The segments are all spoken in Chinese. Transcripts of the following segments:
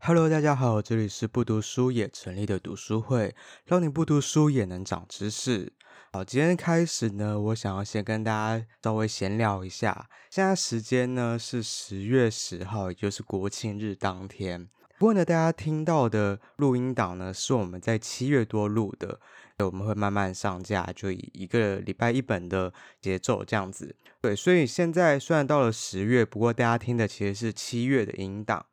Hello，大家好，这里是不读书也成立的读书会，让你不读书也能长知识。好，今天开始呢，我想要先跟大家稍微闲聊一下。现在时间呢是十月十号，也就是国庆日当天。不过呢，大家听到的录音档呢，是我们在七月多录的，我们会慢慢上架，就以一个礼拜一本的节奏这样子。对，所以现在虽然到了十月，不过大家听的其实是七月的音档。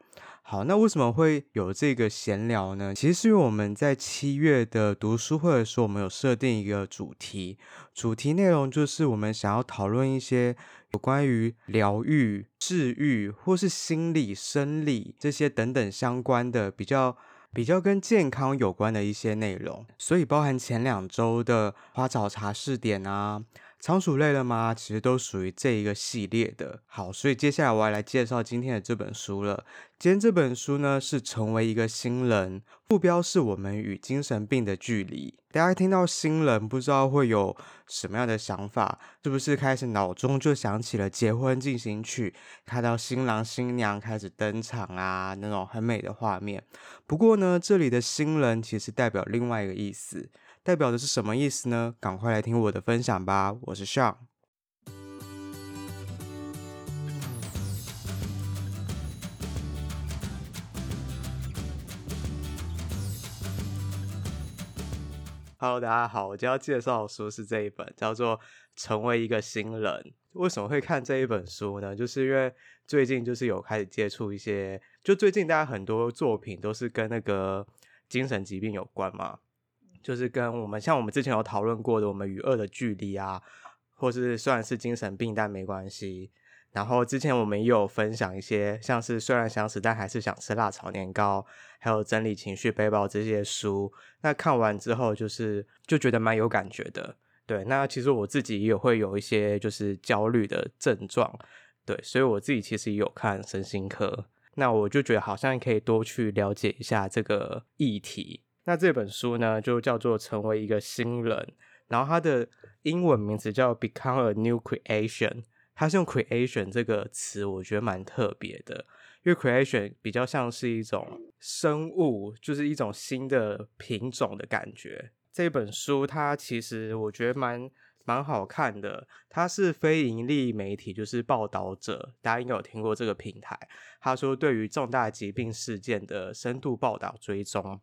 好，那为什么会有这个闲聊呢？其实是因为我们在七月的读书会的时候，我们有设定一个主题，主题内容就是我们想要讨论一些有关于疗愈、治愈或是心理、生理这些等等相关的比较比较跟健康有关的一些内容，所以包含前两周的花草茶试点啊。仓鼠累了吗？其实都属于这一个系列的。好，所以接下来我要来介绍今天的这本书了。今天这本书呢是成为一个新人，副标是我们与精神病的距离。大家听到新人，不知道会有什么样的想法？是不是开始脑中就想起了结婚进行曲，看到新郎新娘开始登场啊，那种很美的画面？不过呢，这里的新人其实代表另外一个意思。代表的是什么意思呢？赶快来听我的分享吧！我是 Sean。Hello，大家好，我今天要介绍的书是这一本，叫做《成为一个新人》。为什么会看这一本书呢？就是因为最近就是有开始接触一些，就最近大家很多作品都是跟那个精神疾病有关嘛。就是跟我们像我们之前有讨论过的，我们与恶的距离啊，或是虽然是精神病但没关系。然后之前我们也有分享一些，像是虽然想死但还是想吃辣炒年糕，还有整理情绪背包这些书。那看完之后，就是就觉得蛮有感觉的。对，那其实我自己也会有一些就是焦虑的症状，对，所以我自己其实也有看身心科。那我就觉得好像可以多去了解一下这个议题。那这本书呢，就叫做成为一个新人，然后它的英文名字叫 Become a New Creation。它是用 creation 这个词，我觉得蛮特别的，因为 creation 比较像是一种生物，就是一种新的品种的感觉。这本书它其实我觉得蛮蛮好看的，它是非盈利媒体，就是报道者，大家应该有听过这个平台。他说对于重大疾病事件的深度报道追踪。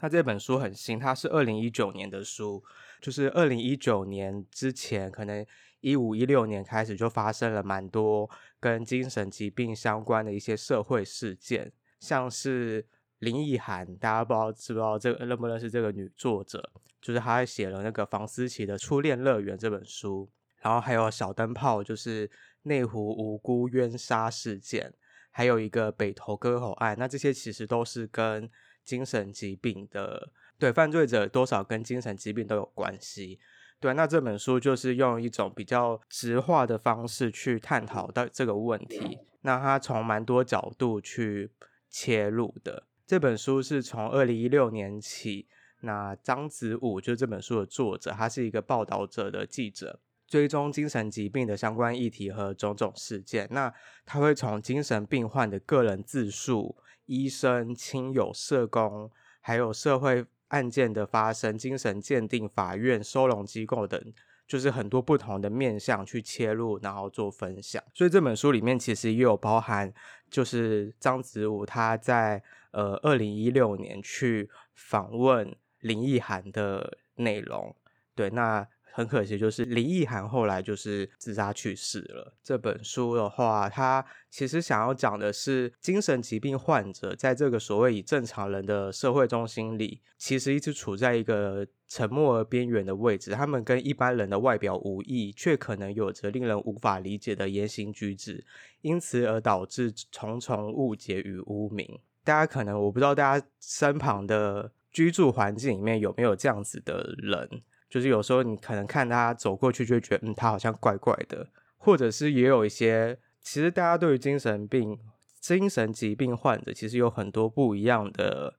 那这本书很新，它是二零一九年的书，就是二零一九年之前，可能一五一六年开始就发生了蛮多跟精神疾病相关的一些社会事件，像是林奕含，大家不知道知不知道这个认不认识这个女作者，就是她写了那个房思琪的《初恋乐园》这本书，然后还有小灯泡，就是内湖无辜冤杀事件，还有一个北投割喉案，那这些其实都是跟精神疾病的，对，犯罪者多少跟精神疾病都有关系，对，那这本书就是用一种比较直化的方式去探讨到这个问题，那他从蛮多角度去切入的。这本书是从二零一六年起，那张子武就是这本书的作者，他是一个报道者的记者，追踪精神疾病的相关议题和种种事件，那他会从精神病患的个人自述。医生、亲友、社工，还有社会案件的发生、精神鉴定、法院、收容机构等，就是很多不同的面向去切入，然后做分享。所以这本书里面其实也有包含，就是张子武他在呃二零一六年去访问林奕含的内容。对，那。很可惜，就是林奕含后来就是自杀去世了。这本书的话，它其实想要讲的是精神疾病患者在这个所谓以正常人的社会中心里，其实一直处在一个沉默而边缘的位置。他们跟一般人的外表无异，却可能有着令人无法理解的言行举止，因此而导致重重误解与污名。大家可能我不知道大家身旁的居住环境里面有没有这样子的人。就是有时候你可能看他走过去，就会觉得嗯，他好像怪怪的，或者是也有一些，其实大家对于精神病、精神疾病患者，其实有很多不一样的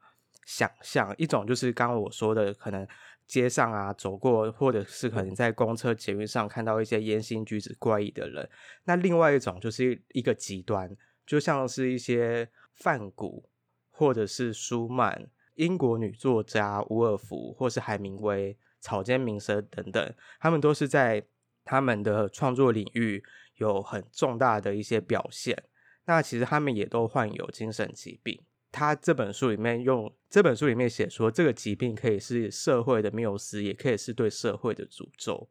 想象。一种就是刚刚我说的，可能街上啊走过，或者是可能在公车、捷运上看到一些言行举止怪异的人。那另外一种就是一个极端，就像是一些梵谷。或者是舒曼、英国女作家伍尔夫，或是海明威、草间弥生等等，他们都是在他们的创作领域有很重大的一些表现。那其实他们也都患有精神疾病。他这本书里面用这本书里面写说，这个疾病可以是社会的缪斯，也可以是对社会的诅咒。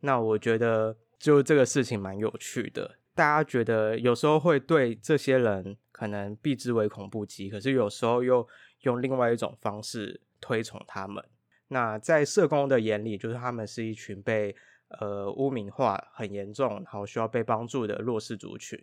那我觉得就这个事情蛮有趣的。大家觉得有时候会对这些人可能避之唯恐不及，可是有时候又用另外一种方式推崇他们。那在社工的眼里，就是他们是一群被呃污名化很严重，然后需要被帮助的弱势族群。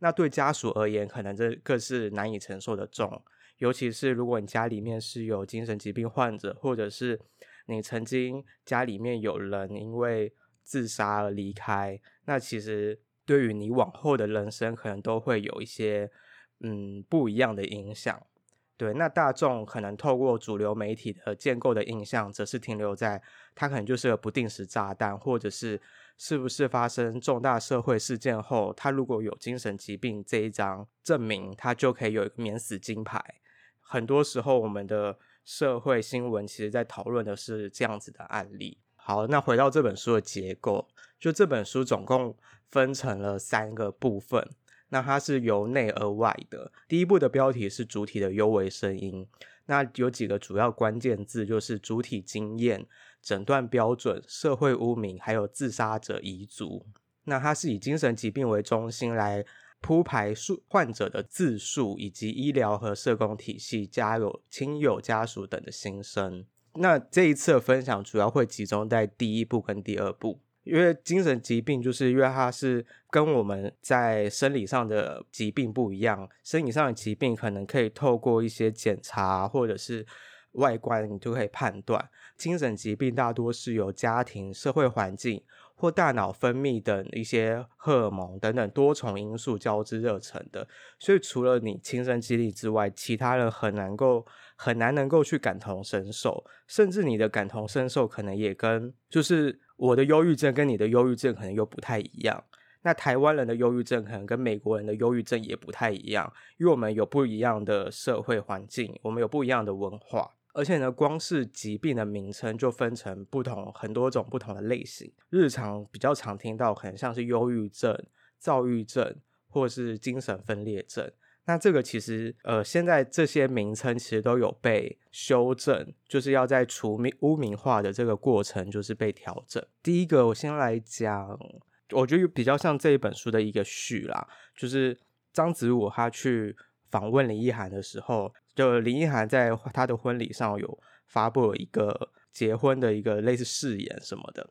那对家属而言，可能这更是难以承受的重，尤其是如果你家里面是有精神疾病患者，或者是你曾经家里面有人因为自杀而离开，那其实对于你往后的人生，可能都会有一些嗯不一样的影响。对，那大众可能透过主流媒体的建构的印象，则是停留在他可能就是个不定时炸弹，或者是。是不是发生重大社会事件后，他如果有精神疾病这一张证明，他就可以有一个免死金牌？很多时候，我们的社会新闻其实在讨论的是这样子的案例。好，那回到这本书的结构，就这本书总共分成了三个部分，那它是由内而外的。第一部的标题是主体的幽微声音，那有几个主要关键字，就是主体经验。诊断标准、社会污名，还有自杀者遗族。那它是以精神疾病为中心来铺排数患者的自述，以及医疗和社工体系、家有亲友家属等的心声。那这一次的分享主要会集中在第一部跟第二部，因为精神疾病就是因为它是跟我们在生理上的疾病不一样，生理上的疾病可能可以透过一些检查或者是。外观你就可以判断，精神疾病大多是由家庭、社会环境或大脑分泌等一些荷尔蒙等等多重因素交织而成的。所以除了你亲身经历之外，其他人很难够很难能够去感同身受，甚至你的感同身受可能也跟就是我的忧郁症跟你的忧郁症可能又不太一样。那台湾人的忧郁症可能跟美国人的忧郁症也不太一样，因为我们有不一样的社会环境，我们有不一样的文化。而且呢，光是疾病的名称就分成不同很多种不同的类型。日常比较常听到，可能像是忧郁症、躁郁症，或是精神分裂症。那这个其实，呃，现在这些名称其实都有被修正，就是要在除名污名化的这个过程，就是被调整。第一个，我先来讲，我觉得比较像这一本书的一个序啦，就是张子武他去访问林奕涵的时候。就林奕涵在他的婚礼上有发布了一个结婚的一个类似誓言什么的，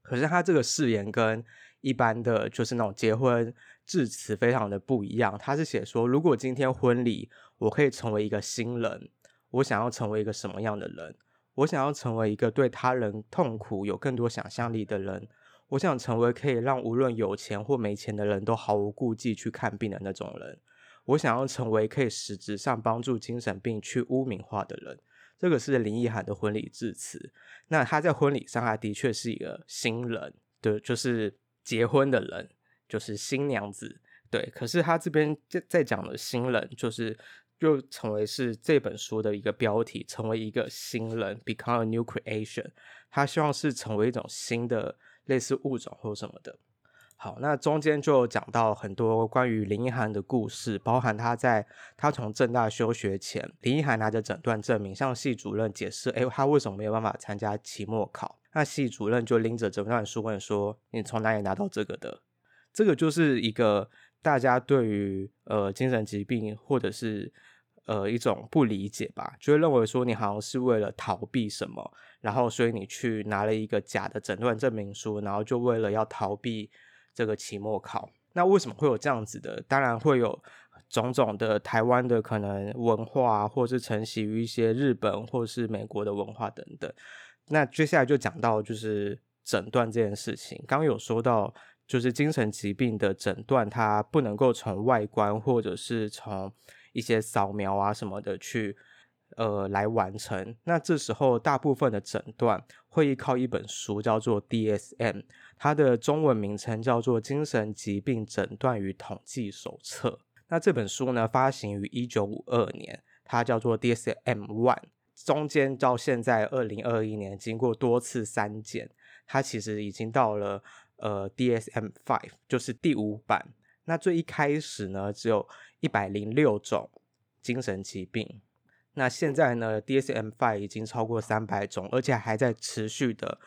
可是他这个誓言跟一般的就是那种结婚致辞非常的不一样。他是写说，如果今天婚礼我可以成为一个新人，我想要成为一个什么样的人？我想要成为一个对他人痛苦有更多想象力的人。我想成为可以让无论有钱或没钱的人都毫无顾忌去看病的那种人。我想要成为可以实质上帮助精神病去污名化的人，这个是林奕含的婚礼致辞。那他在婚礼上，他的确是一个新人，对，就是结婚的人，就是新娘子，对。可是他这边在在讲的新人，就是又成为是这本书的一个标题，成为一个新人，become a new creation。他希望是成为一种新的类似物种或什么的。好，那中间就讲到很多关于林奕涵的故事，包含他在他从正大休学前，林奕涵拿着诊断证明向系主任解释，诶，他为什么没有办法参加期末考？那系主任就拎着诊断书问说：“你从哪里拿到这个的？”这个就是一个大家对于呃精神疾病或者是呃一种不理解吧，就会认为说你好像是为了逃避什么，然后所以你去拿了一个假的诊断证明书，然后就为了要逃避。这个期末考，那为什么会有这样子的？当然会有种种的台湾的可能文化，或是承袭于一些日本或是美国的文化等等。那接下来就讲到就是诊断这件事情。刚有说到，就是精神疾病的诊断，它不能够从外观或者是从一些扫描啊什么的去。呃，来完成。那这时候，大部分的诊断会依靠一本书，叫做 DSM，它的中文名称叫做《精神疾病诊断与统计手册》。那这本书呢，发行于一九五二年，它叫做 DSM One，中间到现在二零二一年，经过多次删减，它其实已经到了呃 DSM Five，就是第五版。那最一开始呢，只有一百零六种精神疾病。那现在呢，DSM Five 已经超过三百种，而且还在持续的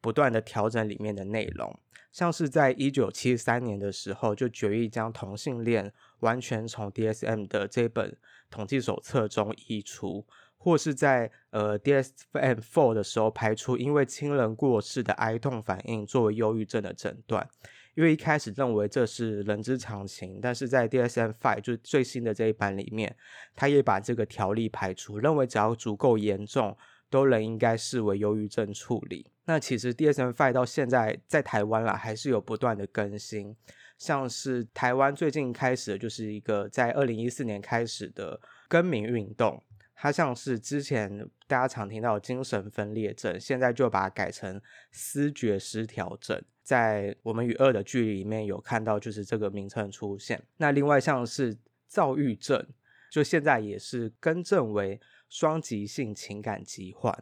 不断的调整里面的内容。像是在一九七三年的时候，就决议将同性恋完全从 DSM 的这本统计手册中移除，或是在呃 DSM-4 的时候排除因为亲人过世的哀痛反应作为忧郁症的诊断。因为一开始认为这是人之常情，但是在 DSM-5 就最新的这一版里面，他也把这个条例排除，认为只要足够严重，都仍应该视为忧郁症处理。那其实 DSM-5 到现在在台湾啦，还是有不断的更新，像是台湾最近开始的就是一个在二零一四年开始的更名运动。它像是之前大家常听到精神分裂症，现在就把它改成思觉失调症。在我们与恶的距离里面有看到，就是这个名称出现。那另外像是躁郁症，就现在也是更正为双极性情感疾患。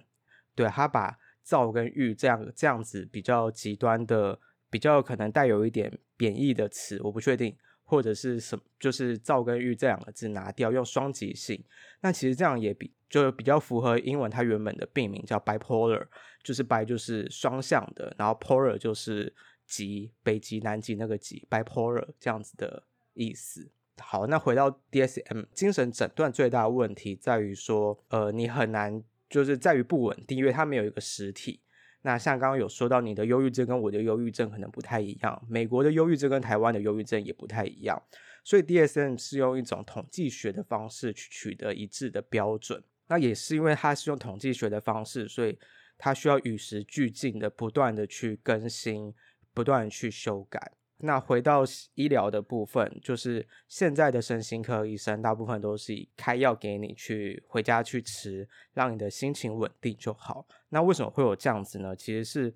对，他把躁跟郁这样这样子比较极端的、比较可能带有一点贬义的词，我不确定。或者是什么，就是躁跟郁这两个字拿掉，用双极性。那其实这样也比就比较符合英文它原本的病名叫 bipolar，就是 bi 就是双向的，然后 polar 就是极北极南极那个极 bipolar 这样子的意思。好，那回到 DSM，精神诊断最大的问题在于说，呃，你很难就是在于不稳定，因为它没有一个实体。那像刚刚有说到，你的忧郁症跟我的忧郁症可能不太一样，美国的忧郁症跟台湾的忧郁症也不太一样，所以 DSM 是用一种统计学的方式去取得一致的标准。那也是因为它是用统计学的方式，所以它需要与时俱进的不断的去更新，不断去修改。那回到医疗的部分，就是现在的身心科医生大部分都是以开药给你去回家去吃，让你的心情稳定就好。那为什么会有这样子呢？其实是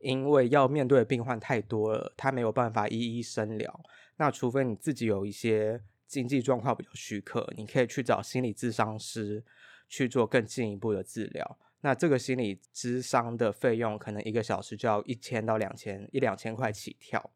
因为要面对的病患太多了，他没有办法一一诊疗。那除非你自己有一些经济状况比较许可，你可以去找心理咨商师去做更进一步的治疗。那这个心理咨商的费用可能一个小时就要一千到两千，一两千块起跳。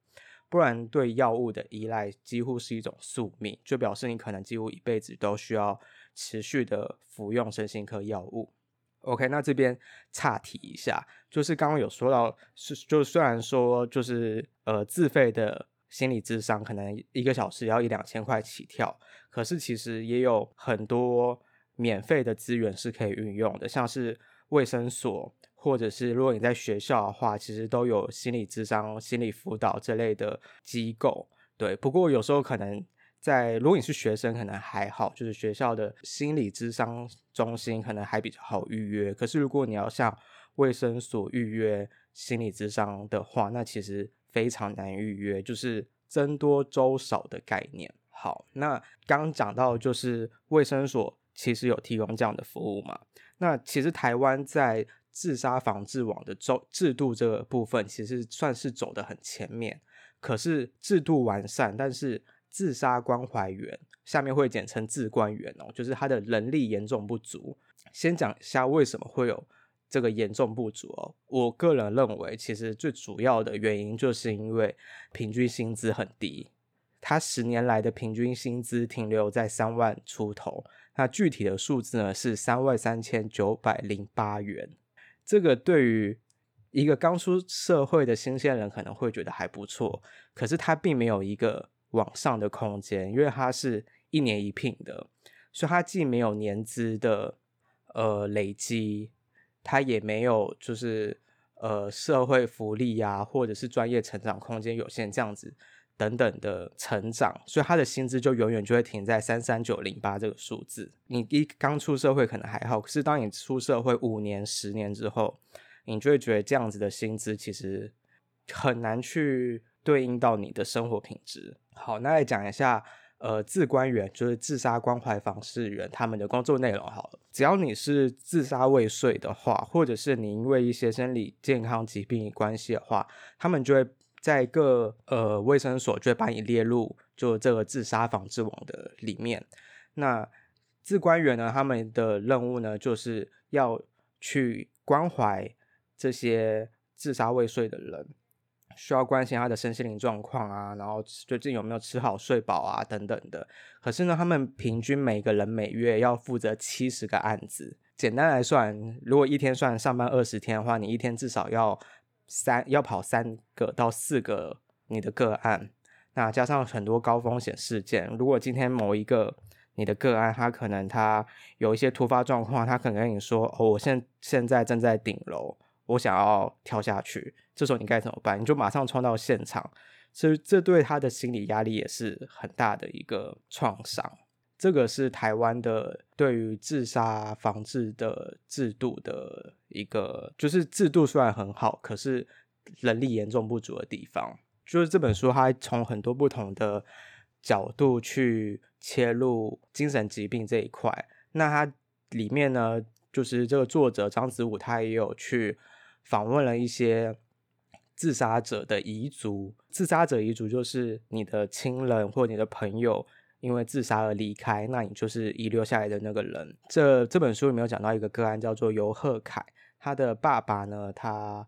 不然，对药物的依赖几乎是一种宿命，就表示你可能几乎一辈子都需要持续的服用身心科药物。OK，那这边岔题一下，就是刚刚有说到，是就虽然说就是呃自费的心理咨商可能一个小时要一两千块起跳，可是其实也有很多免费的资源是可以运用的，像是卫生所。或者是如果你在学校的话，其实都有心理咨商、心理辅导这类的机构。对，不过有时候可能在如果你是学生，可能还好，就是学校的心理咨商中心可能还比较好预约。可是如果你要向卫生所预约心理咨商的话，那其实非常难预约，就是僧多粥少的概念。好，那刚讲到就是卫生所其实有提供这样的服务嘛？那其实台湾在自杀防治网的制制度这个部分，其实算是走得很前面。可是制度完善，但是自杀关怀员下面会简称自关员哦，就是他的能力严重不足。先讲一下为什么会有这个严重不足哦。我个人认为，其实最主要的原因就是因为平均薪资很低，他十年来的平均薪资停留在三万出头，那具体的数字呢是三万三千九百零八元。这个对于一个刚出社会的新鲜人可能会觉得还不错，可是他并没有一个往上的空间，因为他是一年一聘的，所以他既没有年资的呃累积，他也没有就是呃社会福利呀、或者是专业成长空间有限这样子。等等的成长，所以他的薪资就永远就会停在三三九零八这个数字。你一刚出社会可能还好，可是当你出社会五年、十年之后，你就会觉得这样子的薪资其实很难去对应到你的生活品质。好，那来讲一下，呃，自关员就是自杀关怀访视员他们的工作内容。好了，只要你是自杀未遂的话，或者是你因为一些生理健康疾病关系的话，他们就会。在各呃卫生所就会把你列入就这个自杀防治网的里面。那自官员呢，他们的任务呢，就是要去关怀这些自杀未遂的人，需要关心他的身心灵状况啊，然后最近有没有吃好睡饱啊等等的。可是呢，他们平均每个人每月要负责七十个案子。简单来算，如果一天算上班二十天的话，你一天至少要三要跑三个到四个你的个案。那加上很多高风险事件，如果今天某一个你的个案，他可能他有一些突发状况，他可能跟你说：“哦，我现现在正在顶楼，我想要跳下去。”这时候你该怎么办？你就马上冲到现场，所以这对他的心理压力也是很大的一个创伤。这个是台湾的对于自杀防治的制度的一个，就是制度虽然很好，可是人力严重不足的地方。就是这本书，它从很多不同的角度去切入精神疾病这一块。那它里面呢，就是这个作者张子武，他也有去访问了一些自杀者的遗族。自杀者遗族就是你的亲人或你的朋友。因为自杀而离开，那你就是遗留下来的那个人。这这本书里面有讲到一个个案，叫做游鹤凯。他的爸爸呢，他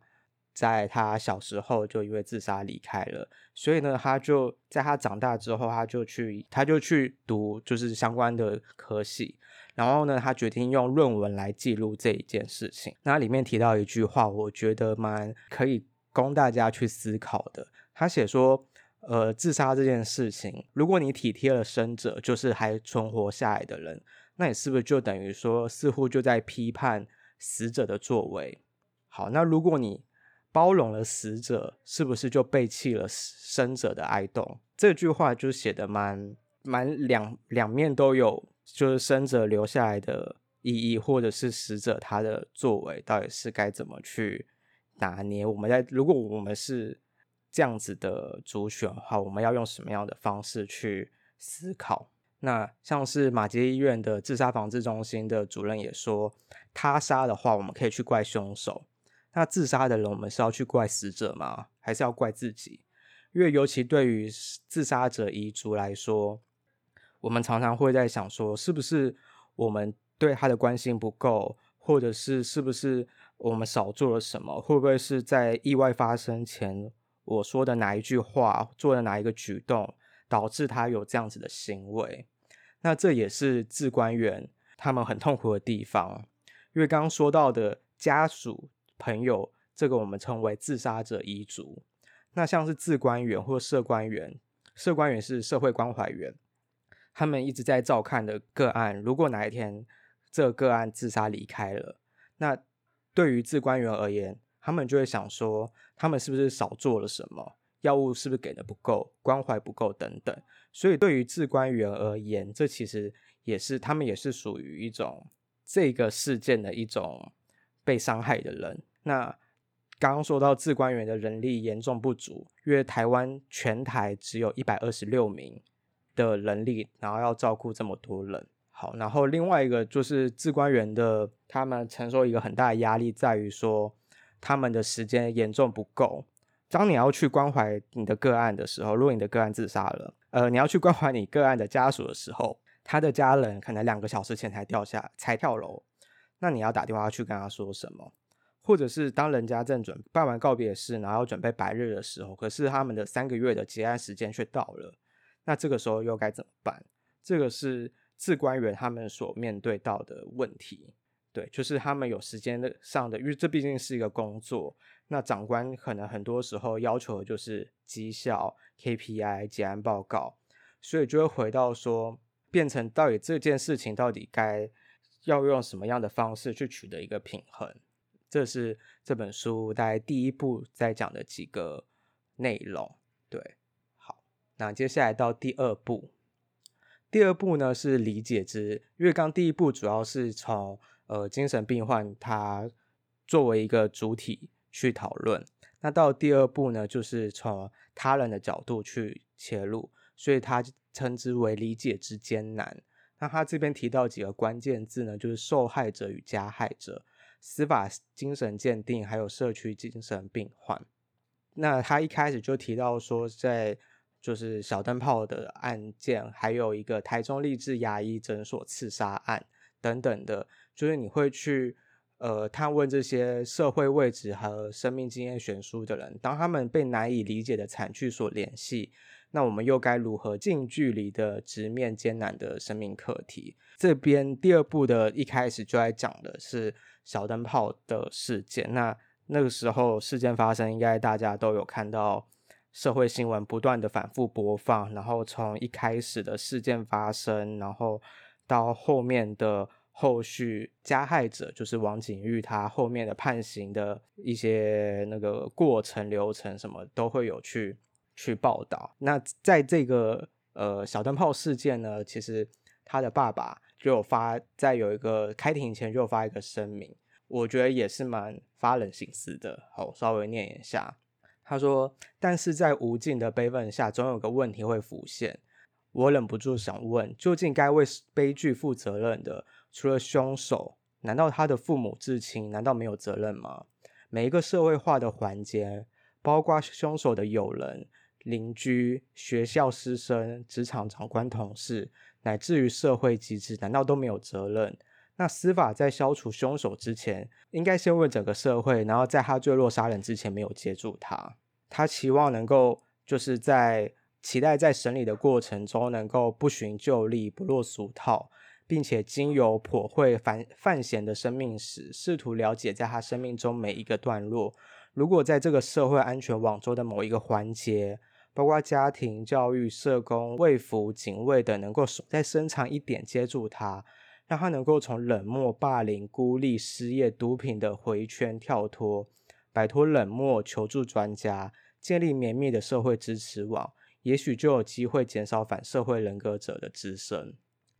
在他小时候就因为自杀离开了，所以呢，他就在他长大之后，他就去他就去读就是相关的科系。然后呢，他决定用论文来记录这一件事情。那里面提到一句话，我觉得蛮可以供大家去思考的。他写说。呃，自杀这件事情，如果你体贴了生者，就是还存活下来的人，那你是不是就等于说，似乎就在批判死者的作为？好，那如果你包容了死者，是不是就背弃了生者的哀慟？这句话就写得蛮蛮两两面都有，就是生者留下来的意义，或者是死者他的作为，到底是该怎么去拿捏？我们在如果我们是。这样子的主选的话，我们要用什么样的方式去思考？那像是马杰医院的自杀防治中心的主任也说，他杀的话，我们可以去怪凶手；那自杀的人，我们是要去怪死者吗？还是要怪自己？因为尤其对于自杀者遗族来说，我们常常会在想说，是不是我们对他的关心不够，或者是是不是我们少做了什么？会不会是在意外发生前？我说的哪一句话，做的哪一个举动，导致他有这样子的行为？那这也是自关员他们很痛苦的地方，因为刚刚说到的家属朋友，这个我们称为自杀者遗族。那像是自关员或社关员，社关员是社会关怀员，他们一直在照看的个案，如果哪一天这个个案自杀离开了，那对于自关员而言，他们就会想说，他们是不是少做了什么？药物是不是给的不够？关怀不够等等。所以对于自官员而言，这其实也是他们也是属于一种这个事件的一种被伤害的人。那刚刚说到自官员的人力严重不足，因为台湾全台只有一百二十六名的人力，然后要照顾这么多人。好，然后另外一个就是自官员的，他们承受一个很大的压力，在于说。他们的时间严重不够。当你要去关怀你的个案的时候，如果你的个案自杀了，呃，你要去关怀你个案的家属的时候，他的家人可能两个小时前才掉下，才跳楼，那你要打电话去跟他说什么？或者是当人家正准办完告别式，然后要准备白日的时候，可是他们的三个月的结案时间却到了，那这个时候又该怎么办？这个是自关员他们所面对到的问题。对，就是他们有时间的上的，因为这毕竟是一个工作。那长官可能很多时候要求的就是绩效、KPI、结案报告，所以就会回到说，变成到底这件事情到底该要用什么样的方式去取得一个平衡。这是这本书大概第一步在讲的几个内容。对，好，那接下来到第二步。第二步呢是理解之，因为刚第一步主要是从。呃，精神病患他作为一个主体去讨论，那到第二步呢，就是从他人的角度去切入，所以他称之为理解之艰难。那他这边提到几个关键字呢，就是受害者与加害者、司法精神鉴定，还有社区精神病患。那他一开始就提到说，在就是小灯泡的案件，还有一个台中立志牙医诊所刺杀案等等的，就是你会去呃探问这些社会位置和生命经验悬殊的人，当他们被难以理解的惨剧所联系。那我们又该如何近距离的直面艰难的生命课题？这边第二部的一开始就在讲的是小灯泡的事件。那那个时候事件发生，应该大家都有看到社会新闻不断的反复播放，然后从一开始的事件发生，然后到后面的后续加害者就是王景玉，他后面的判刑的一些那个过程流程什么都会有去。去报道。那在这个呃小灯泡事件呢，其实他的爸爸就有发，在有一个开庭前就有发一个声明，我觉得也是蛮发人省思的。好，稍微念一下，他说：“但是在无尽的悲愤下，总有个问题会浮现。我忍不住想问，究竟该为悲剧负责任的，除了凶手，难道他的父母至亲难道没有责任吗？每一个社会化的环节，包括凶手的友人。”邻居、学校师生、职场长官、同事，乃至于社会机制，难道都没有责任？那司法在消除凶手之前，应该先问整个社会，然后在他坠落杀人之前没有接住他。他期望能够就是在期待在审理的过程中，能够不寻旧例，不落俗套，并且经由剖绘犯犯嫌的生命史，试图了解在他生命中每一个段落。如果在这个社会安全网中的某一个环节，包括家庭教育、社工、卫服、警卫等，能够再伸长一点接住他，让他能够从冷漠、霸凌、孤立、失业、毒品的回圈跳脱，摆脱冷漠，求助专家，建立绵密的社会支持网，也许就有机会减少反社会人格者的滋生。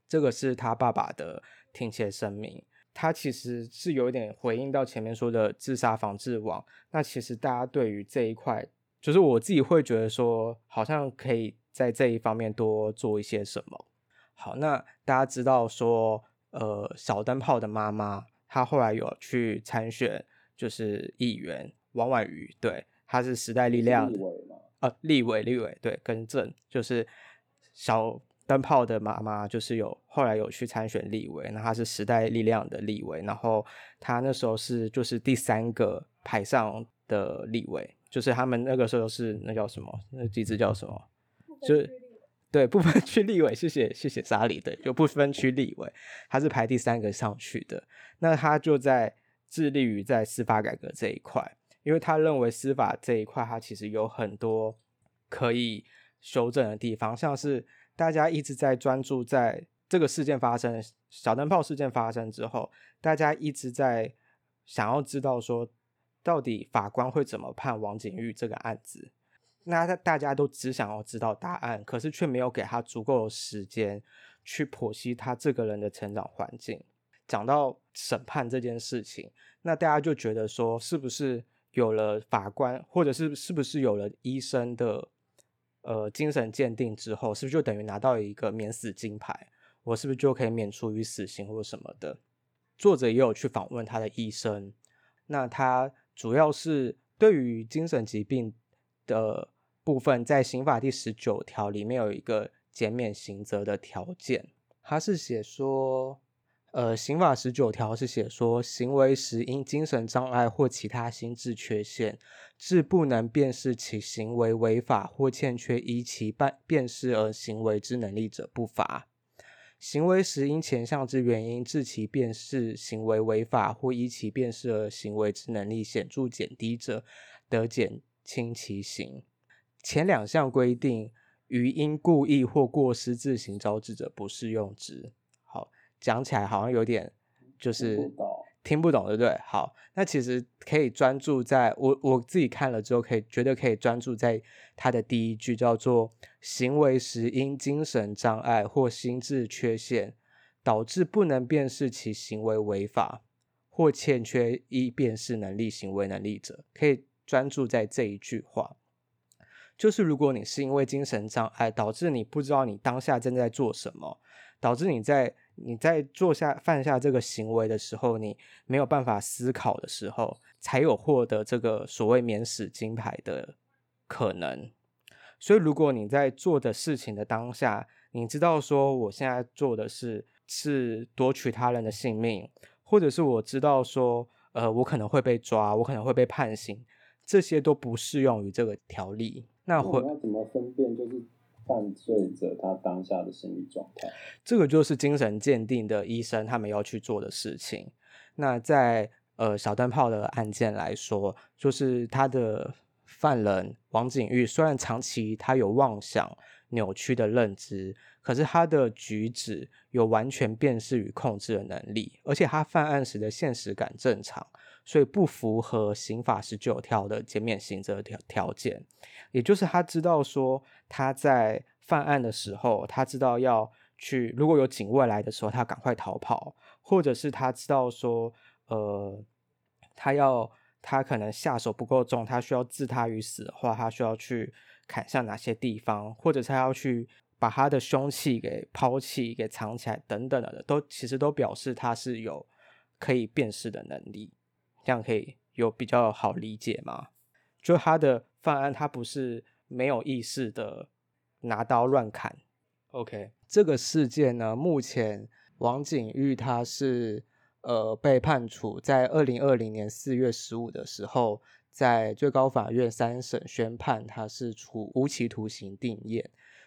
这个是他爸爸的听写声明，他其实是有点回应到前面说的自杀防治网。那其实大家对于这一块。就是我自己会觉得说，好像可以在这一方面多做一些什么。好，那大家知道说，呃，小灯泡的妈妈，她后来有去参选，就是议员王婉瑜，对，她是时代力量的，呃，立委，立委，对，更正，就是小灯泡的妈妈，就是有后来有去参选立委，那她是时代力量的立委，然后她那时候是就是第三个排上的立委。就是他们那个时候是那叫什么？那机制叫什么？就是对，不分区立委，谢谢谢谢沙里，对，就不分区立委，他是排第三个上去的。那他就在致力于在司法改革这一块，因为他认为司法这一块，他其实有很多可以修正的地方，像是大家一直在专注在这个事件发生，小灯泡事件发生之后，大家一直在想要知道说。到底法官会怎么判王景玉这个案子？那他大家都只想要知道答案，可是却没有给他足够的时间去剖析他这个人的成长环境。讲到审判这件事情，那大家就觉得说，是不是有了法官，或者是是不是有了医生的呃精神鉴定之后，是不是就等于拿到一个免死金牌？我是不是就可以免除于死刑或什么的？作者也有去访问他的医生，那他。主要是对于精神疾病的部分，在刑法第十九条里面有一个减免刑责的条件，他是写说，呃，刑法十九条是写说，行为时因精神障碍或其他心智缺陷，致不能辨识其行为违法或欠缺依其辨辨识而行为之能力者，不罚。行为时因前项之原因致其辨识行为违法或依其辨识而行为之能力显著减低者，得减轻其刑。前两项规定，于因故意或过失自行招致者，不适用之。好，讲起来好像有点就是。听不懂，对不对？好，那其实可以专注在我我自己看了之后，可以觉得可以专注在他的第一句，叫做“行为时因精神障碍或心智缺陷导致不能辨识其行为违法或欠缺一辨识能力行为能力者”，可以专注在这一句话。就是如果你是因为精神障碍导致你不知道你当下正在做什么，导致你在。你在做下犯下这个行为的时候，你没有办法思考的时候，才有获得这个所谓免死金牌的可能。所以如果你在做的事情的当下，你知道说我现在做的事是夺取他人的性命，或者是我知道说，呃，我可能会被抓，我可能会被判刑，这些都不适用于这个条例。那会要怎么分辨就是犯罪者他当下的心理状态？这个就是精神鉴定的医生他们要去做的事情。那在呃小灯泡的案件来说，就是他的犯人王景玉，虽然长期他有妄想。扭曲的认知，可是他的举止有完全辨识与控制的能力，而且他犯案时的现实感正常，所以不符合刑法十九条的减免刑责条条件。也就是他知道说他在犯案的时候，他知道要去，如果有警卫来的时候，他赶快逃跑，或者是他知道说，呃，他要他可能下手不够重，他需要置他于死的话，他需要去。砍向哪些地方，或者他要去把他的凶器给抛弃、给藏起来等等的，都其实都表示他是有可以辨识的能力，这样可以有比较好理解吗？就他的犯案，他不是没有意识的拿刀乱砍。OK，这个事件呢，目前王景玉他是呃被判处在二零二零年四月十五的时候。在最高法院三审宣判，他是处无期徒刑定谳，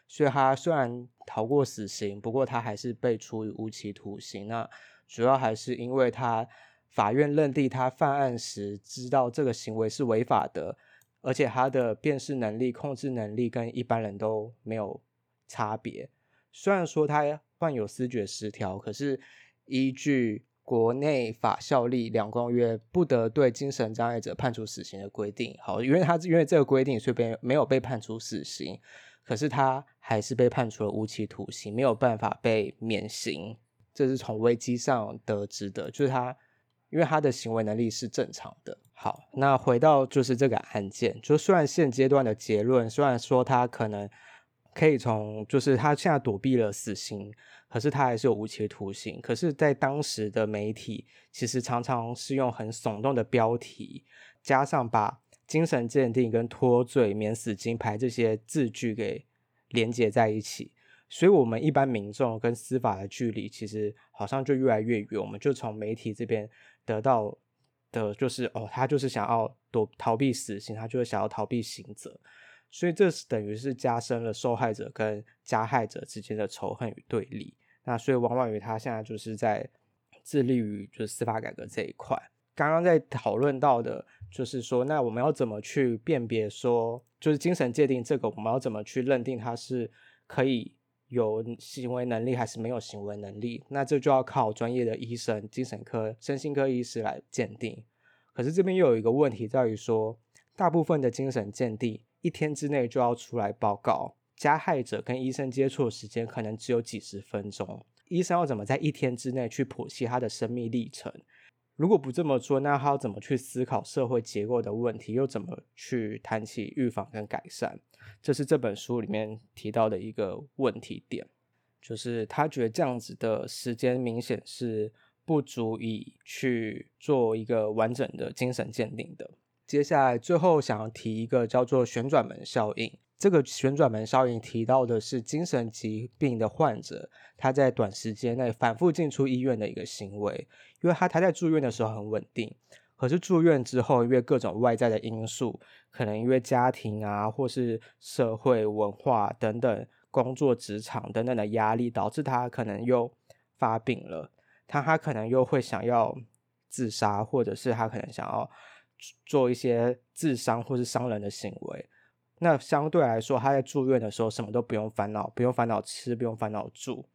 所以他虽然逃过死刑，不过他还是被处以无期徒刑。那主要还是因为他法院认定他犯案时知道这个行为是违法的，而且他的辨识能力、控制能力跟一般人都没有差别。虽然说他患有思觉失调，可是依据。国内法效力两公约不得对精神障碍者判处死刑的规定，好，因为他因为这个规定，所以被没有被判处死刑，可是他还是被判处了无期徒刑，没有办法被免刑，这是从危机上得知的，就是他因为他的行为能力是正常的。好，那回到就是这个案件，就虽然现阶段的结论，虽然说他可能可以从，就是他现在躲避了死刑。可是他还是有无期徒刑。可是，在当时的媒体，其实常常是用很耸动的标题，加上把精神鉴定跟脱罪、免死金牌这些字句给连接在一起，所以我们一般民众跟司法的距离，其实好像就越来越远。我们就从媒体这边得到的，就是哦，他就是想要躲逃避死刑，他就是想要逃避刑责。所以这是等于是加深了受害者跟加害者之间的仇恨与对立。那所以王婉瑜他现在就是在致力于就是司法改革这一块。刚刚在讨论到的，就是说，那我们要怎么去辨别说，就是精神鉴定这个，我们要怎么去认定他是可以有行为能力还是没有行为能力？那这就要靠专业的医生、精神科、身心科医师来鉴定。可是这边又有一个问题在于说，大部分的精神鉴定一天之内就要出来报告。加害者跟医生接触的时间可能只有几十分钟，医生要怎么在一天之内去剖析他的生命历程？如果不这么做，那他要怎么去思考社会结构的问题？又怎么去谈起预防跟改善？这是这本书里面提到的一个问题点，就是他觉得这样子的时间明显是不足以去做一个完整的精神鉴定的。接下来最后想要提一个叫做旋转门效应。这个旋转门效应提到的是精神疾病的患者，他在短时间内反复进出医院的一个行为，因为他他在住院的时候很稳定，可是住院之后，因为各种外在的因素，可能因为家庭啊，或是社会文化等等，工作职场等等的压力，导致他可能又发病了，他他可能又会想要自杀，或者是他可能想要做一些自伤或是伤人的行为。那相对来说，他在住院的时候什么都不用烦恼，不用烦恼吃，不用烦恼住，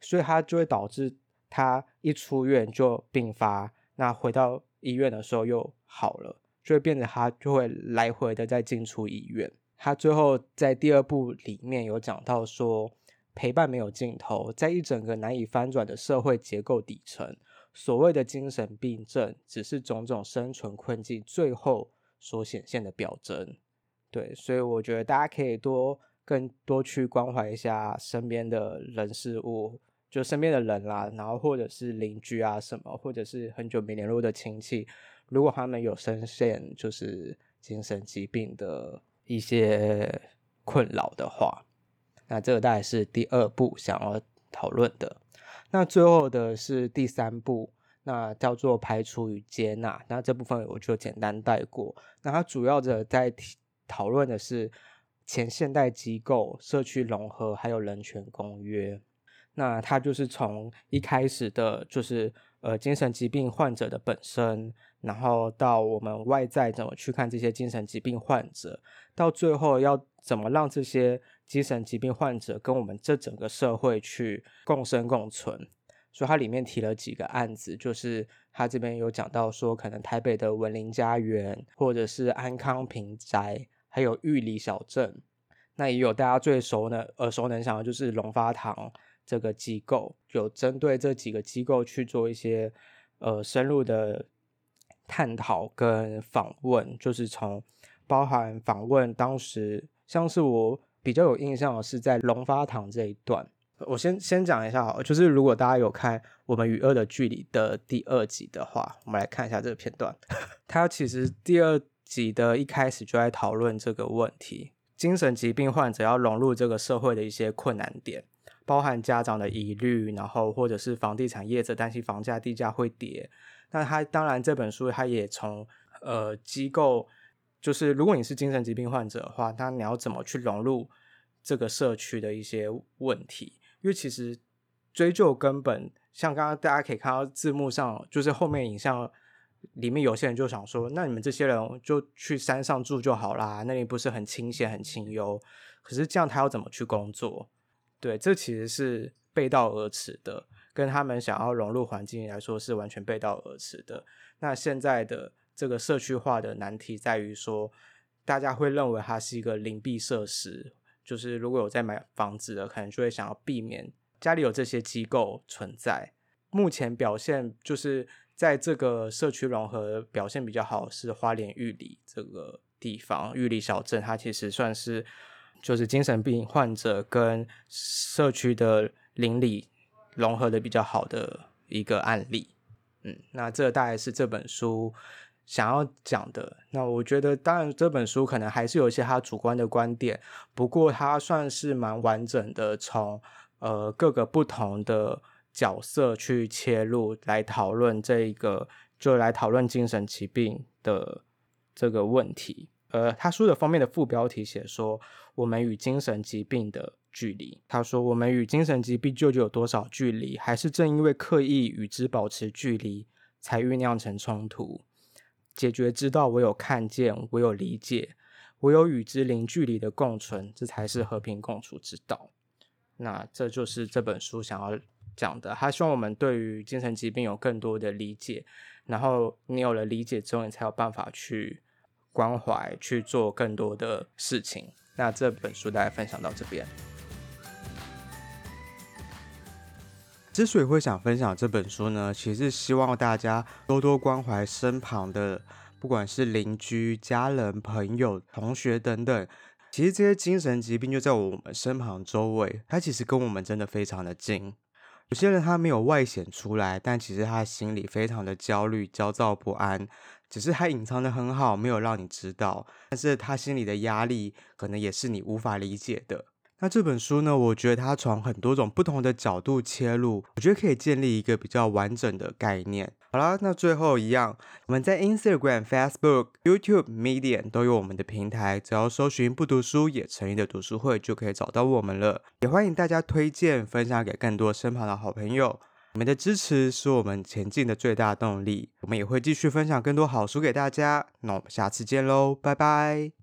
所以他就会导致他一出院就病发，那回到医院的时候又好了，就会变得他就会来回的再进出医院。他最后在第二部里面有讲到说，陪伴没有尽头，在一整个难以翻转的社会结构底层，所谓的精神病症只是种种生存困境最后所显现的表征。对，所以我觉得大家可以多更多去关怀一下身边的人事物，就身边的人啦，然后或者是邻居啊什么，或者是很久没联络的亲戚，如果他们有深陷就是精神疾病的一些困扰的话，那这个大概是第二步想要讨论的。那最后的是第三步，那叫做排除与接纳。那这部分我就简单带过。那它主要的在讨论的是前现代机构、社区融合还有人权公约。那它就是从一开始的，就是呃精神疾病患者的本身，然后到我们外在怎么去看这些精神疾病患者，到最后要怎么让这些精神疾病患者跟我们这整个社会去共生共存。所以它里面提了几个案子，就是他这边有讲到说，可能台北的文林家园，或者是安康平宅，还有玉里小镇，那也有大家最熟的耳熟能详的，就是龙发堂这个机构，有针对这几个机构去做一些呃深入的探讨跟访问，就是从包含访问当时，像是我比较有印象的是在龙发堂这一段。我先先讲一下好，就是如果大家有看《我们与恶的距离》的第二集的话，我们来看一下这个片段。它其实第二集的一开始就在讨论这个问题：精神疾病患者要融入这个社会的一些困难点，包含家长的疑虑，然后或者是房地产业者担心房价、地价会跌。那他当然这本书他也从呃机构，就是如果你是精神疾病患者的话，那你要怎么去融入这个社区的一些问题？因为其实追究根本，像刚刚大家可以看到字幕上，就是后面影像里面有些人就想说，那你们这些人就去山上住就好啦，那里不是很清闲、很清幽？可是这样他要怎么去工作？对，这其实是背道而驰的，跟他们想要融入环境来说是完全背道而驰的。那现在的这个社区化的难题在于说，大家会认为它是一个灵璧设施。就是如果有在买房子的，可能就会想要避免家里有这些机构存在。目前表现就是在这个社区融合表现比较好是花莲玉里这个地方，玉里小镇，它其实算是就是精神病患者跟社区的邻里融合的比较好的一个案例。嗯，那这大概是这本书。想要讲的，那我觉得当然这本书可能还是有一些他主观的观点，不过他算是蛮完整的，从呃各个不同的角色去切入来讨论这一个，就来讨论精神疾病的这个问题。呃，他书的封面的副标题写说：“我们与精神疾病的距离。”他说：“我们与精神疾病究竟有多少距离？还是正因为刻意与之保持距离，才酝酿成冲突？”解决之道，我有看见，我有理解，我有与之零距离的共存，这才是和平共处之道。那这就是这本书想要讲的。他希望我们对于精神疾病有更多的理解，然后你有了理解之后，你才有办法去关怀，去做更多的事情。那这本书大概分享到这边。之所以会想分享这本书呢，其实希望大家多多关怀身旁的，不管是邻居、家人、朋友、同学等等。其实这些精神疾病就在我们身旁周围，它其实跟我们真的非常的近。有些人他没有外显出来，但其实他心里非常的焦虑、焦躁不安，只是他隐藏的很好，没有让你知道。但是他心里的压力，可能也是你无法理解的。那这本书呢，我觉得它从很多种不同的角度切入，我觉得可以建立一个比较完整的概念。好啦，那最后一样，我们在 Instagram、Facebook、YouTube、Medium 都有我们的平台，只要搜寻“不读书也成瘾的读书会”就可以找到我们了。也欢迎大家推荐分享给更多身旁的好朋友，你们的支持是我们前进的最大动力。我们也会继续分享更多好书给大家。那我们下次见喽，拜拜。